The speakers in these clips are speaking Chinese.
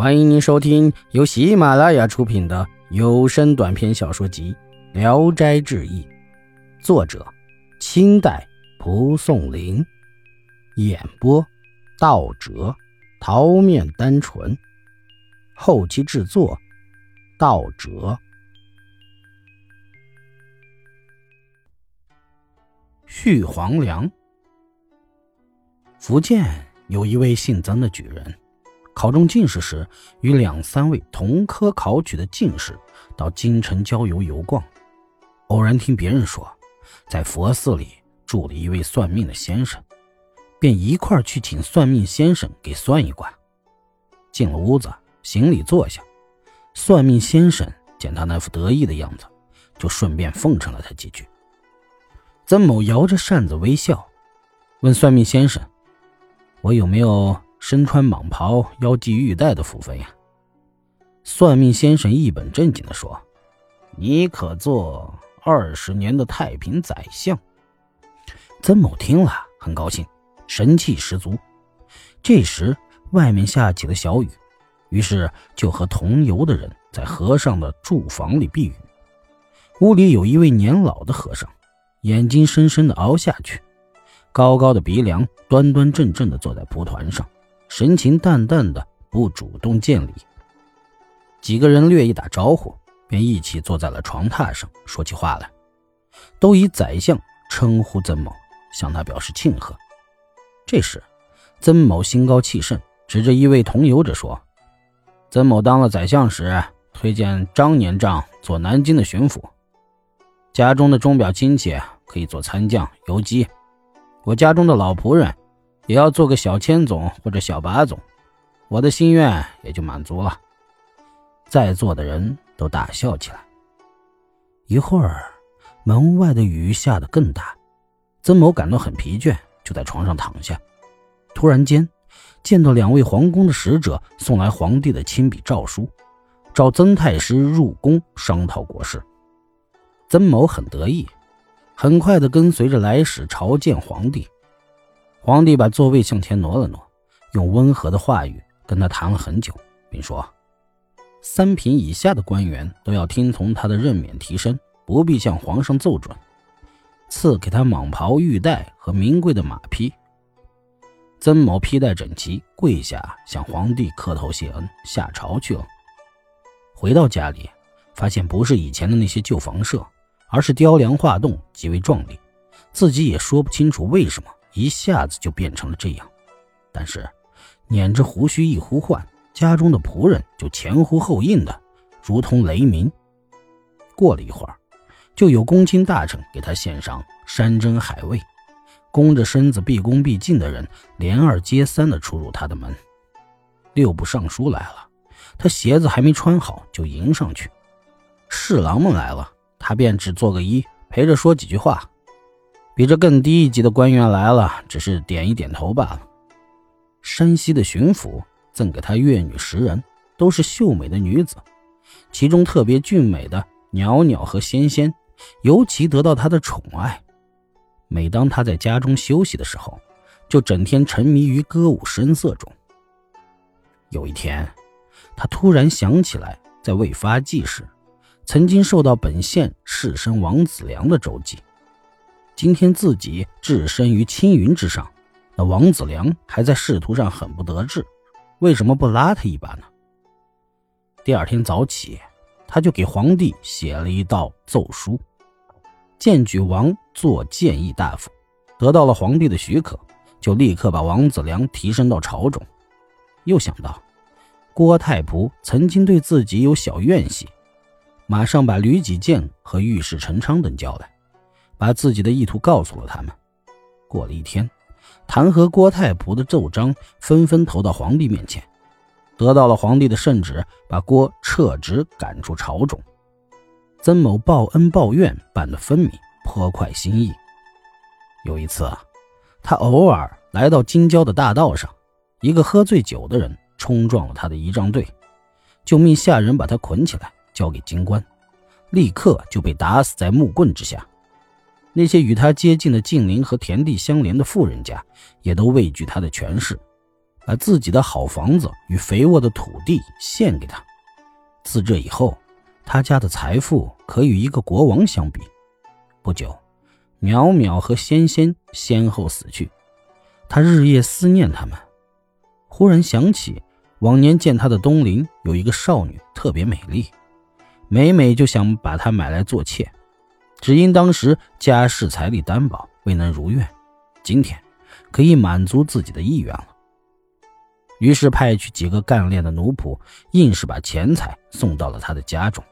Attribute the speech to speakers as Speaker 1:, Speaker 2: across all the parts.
Speaker 1: 欢迎您收听由喜马拉雅出品的有声短篇小说集《聊斋志异》，作者：清代蒲松龄，演播：道哲、桃面单纯，后期制作：道哲。续黄粱。福建有一位姓曾的举人。考中进士时，与两三位同科考取的进士到京城郊游游逛，偶然听别人说，在佛寺里住了一位算命的先生，便一块去请算命先生给算一卦。进了屋子，行礼坐下，算命先生见他那副得意的样子，就顺便奉承了他几句。曾某摇着扇子微笑，问算命先生：“我有没有？”身穿蟒袍、腰系玉带的福分呀！算命先生一本正经地说：“你可做二十年的太平宰相。”曾某听了很高兴，神气十足。这时外面下起了小雨，于是就和同游的人在和尚的住房里避雨。屋里有一位年老的和尚，眼睛深深地凹下去，高高的鼻梁，端端正正地坐在蒲团上。神情淡淡的，不主动见礼。几个人略一打招呼，便一起坐在了床榻上，说起话来，都以宰相称呼曾某，向他表示庆贺。这时，曾某心高气盛，指着一位同游者说：“曾某当了宰相时，推荐张年丈做南京的巡抚，家中的钟表亲戚可以做参将、游击，我家中的老仆人。”也要做个小千总或者小八总，我的心愿也就满足了。在座的人都大笑起来。一会儿，门外的雨下得更大，曾某感到很疲倦，就在床上躺下。突然间，见到两位皇宫的使者送来皇帝的亲笔诏书，召曾太师入宫商讨国事。曾某很得意，很快的跟随着来使朝见皇帝。皇帝把座位向前挪了挪，用温和的话语跟他谈了很久，并说：“三品以下的官员都要听从他的任免提升，不必向皇上奏准。赐给他蟒袍、玉带和名贵的马匹。”曾某披戴整齐，跪下向皇帝磕头谢恩，下朝去了。回到家里，发现不是以前的那些旧房舍，而是雕梁画栋，极为壮丽。自己也说不清楚为什么。一下子就变成了这样，但是捻着胡须一呼唤，家中的仆人就前呼后应的，如同雷鸣。过了一会儿，就有公卿大臣给他献上山珍海味，弓着身子毕恭毕敬的人连二接三的出入他的门。六部尚书来了，他鞋子还没穿好就迎上去；侍郎们来了，他便只做个揖，陪着说几句话。比这更低一级的官员来了，只是点一点头罢了。山西的巡抚赠给他乐女十人，都是秀美的女子，其中特别俊美的袅袅和仙仙，尤其得到他的宠爱。每当他在家中休息的时候，就整天沉迷于歌舞声色中。有一天，他突然想起来，在未发迹时，曾经受到本县士绅王子良的周济。今天自己置身于青云之上，那王子良还在仕途上很不得志，为什么不拉他一把呢？第二天早起，他就给皇帝写了一道奏书，荐举王做谏议大夫，得到了皇帝的许可，就立刻把王子良提升到朝中。又想到郭太仆曾经对自己有小怨隙，马上把吕己健和御史陈昌等叫来。把自己的意图告诉了他们。过了一天，弹劾郭太仆的奏章纷纷投到皇帝面前，得到了皇帝的圣旨，把郭撤职赶出朝中。曾某报恩报怨办得分明，颇快心意。有一次啊，他偶尔来到京郊的大道上，一个喝醉酒的人冲撞了他的仪仗队，就命下人把他捆起来交给京官，立刻就被打死在木棍之下。那些与他接近的近邻和田地相连的富人家，也都畏惧他的权势，把自己的好房子与肥沃的土地献给他。自这以后，他家的财富可与一个国王相比。不久，淼淼和仙仙先后死去，他日夜思念他们。忽然想起往年见他的东陵有一个少女特别美丽，每每就想把她买来做妾，只因当时家世财力担保，未能如愿。今天可以满足自己的意愿了。于是派去几个干练的奴仆，硬是把钱财送到了他的家中。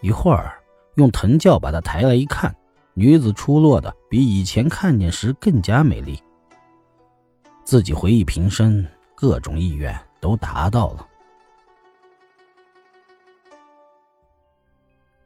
Speaker 1: 一会儿，用藤轿把他抬来一看，女子出落的比以前看见时更加美丽。自己回忆平生，各种意愿都达到了。